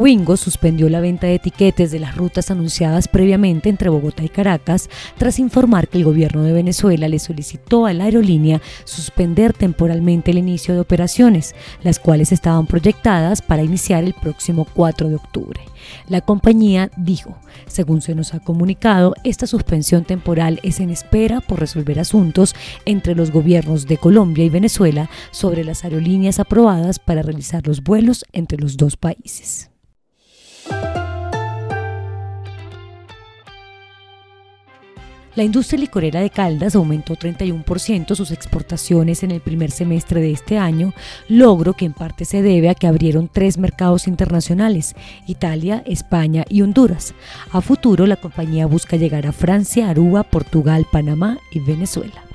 Wingo suspendió la venta de etiquetes de las rutas anunciadas previamente entre Bogotá y Caracas tras informar que el gobierno de Venezuela le solicitó a la aerolínea suspender temporalmente el inicio de operaciones, las cuales estaban proyectadas para iniciar el próximo 4 de octubre. La compañía dijo, según se nos ha comunicado, esta suspensión temporal es en espera por resolver asuntos entre los gobiernos de Colombia y Venezuela sobre las aerolíneas aprobadas para realizar los vuelos entre los dos países. La industria licorera de Caldas aumentó 31% sus exportaciones en el primer semestre de este año, logro que en parte se debe a que abrieron tres mercados internacionales, Italia, España y Honduras. A futuro la compañía busca llegar a Francia, Aruba, Portugal, Panamá y Venezuela.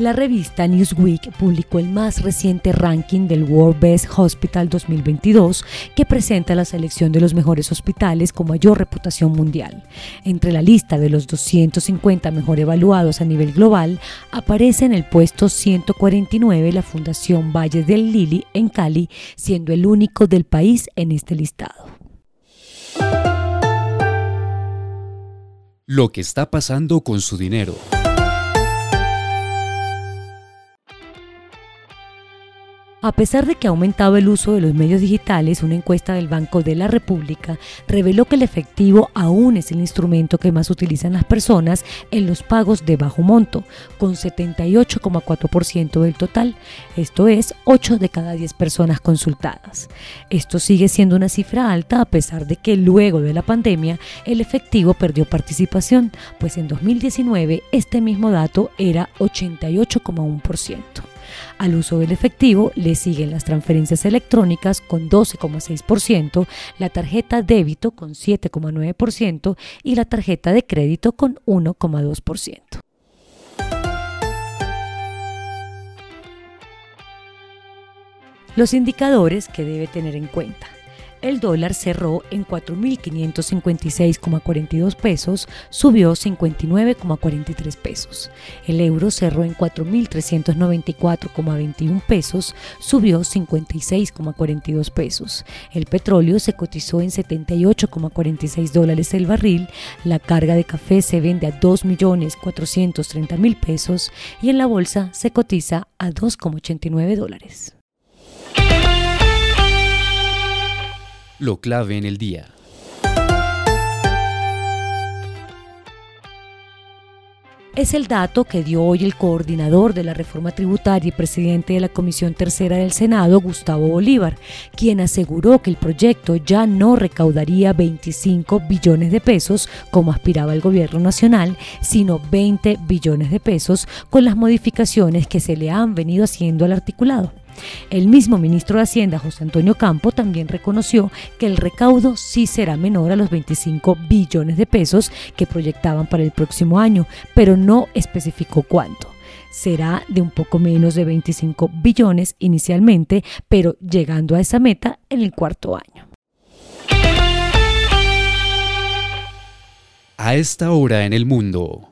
La revista Newsweek publicó el más reciente ranking del World Best Hospital 2022 que presenta la selección de los mejores hospitales con mayor reputación mundial. Entre la lista de los 250 mejor evaluados a nivel global aparece en el puesto 149 la Fundación Valle del Lili en Cali, siendo el único del país en este listado. Lo que está pasando con su dinero. A pesar de que ha aumentado el uso de los medios digitales, una encuesta del Banco de la República reveló que el efectivo aún es el instrumento que más utilizan las personas en los pagos de bajo monto, con 78,4% del total, esto es 8 de cada 10 personas consultadas. Esto sigue siendo una cifra alta a pesar de que luego de la pandemia el efectivo perdió participación, pues en 2019 este mismo dato era 88,1%. Al uso del efectivo le siguen las transferencias electrónicas con 12,6%, la tarjeta débito con 7,9% y la tarjeta de crédito con 1,2%. Los indicadores que debe tener en cuenta el dólar cerró en 4.556,42 pesos, subió 59,43 pesos. El euro cerró en 4.394,21 pesos, subió 56,42 pesos. El petróleo se cotizó en 78,46 dólares el barril, la carga de café se vende a 2.430.000 pesos y en la bolsa se cotiza a 2,89 dólares. Lo clave en el día. Es el dato que dio hoy el coordinador de la reforma tributaria y presidente de la Comisión Tercera del Senado, Gustavo Bolívar, quien aseguró que el proyecto ya no recaudaría 25 billones de pesos como aspiraba el gobierno nacional, sino 20 billones de pesos con las modificaciones que se le han venido haciendo al articulado. El mismo ministro de Hacienda, José Antonio Campo, también reconoció que el recaudo sí será menor a los 25 billones de pesos que proyectaban para el próximo año, pero no especificó cuánto será de un poco menos de 25 billones inicialmente, pero llegando a esa meta en el cuarto año. A esta hora en el mundo.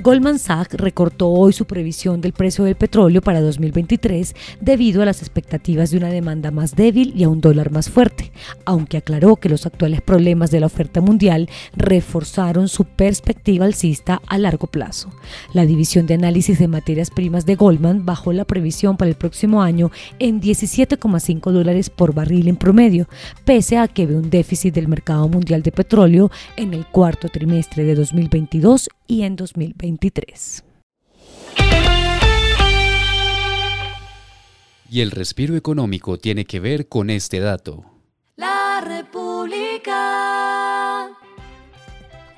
Goldman Sachs recortó hoy su previsión del precio del petróleo para 2023 debido a las expectativas de una demanda más débil y a un dólar más fuerte, aunque aclaró que los actuales problemas de la oferta mundial reforzaron su perspectiva alcista a largo plazo. La división de análisis de materias primas de Goldman bajó la previsión para el próximo año en 17,5 dólares por barril en promedio, pese a que ve un déficit del mercado mundial de petróleo en el cuarto trimestre de 2022 y en 2023. Y el respiro económico tiene que ver con este dato. La República.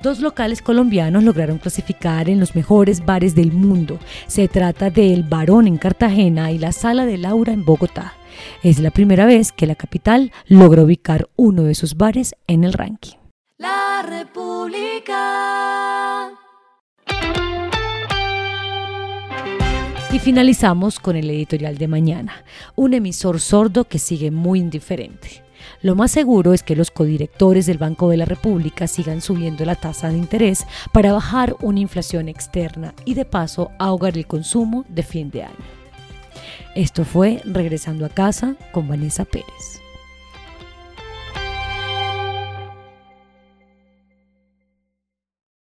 Dos locales colombianos lograron clasificar en los mejores bares del mundo. Se trata de El Barón en Cartagena y la Sala de Laura en Bogotá. Es la primera vez que la capital logra ubicar uno de sus bares en el ranking. La República. Finalizamos con el editorial de mañana, un emisor sordo que sigue muy indiferente. Lo más seguro es que los codirectores del Banco de la República sigan subiendo la tasa de interés para bajar una inflación externa y de paso ahogar el consumo de fin de año. Esto fue Regresando a casa con Vanessa Pérez.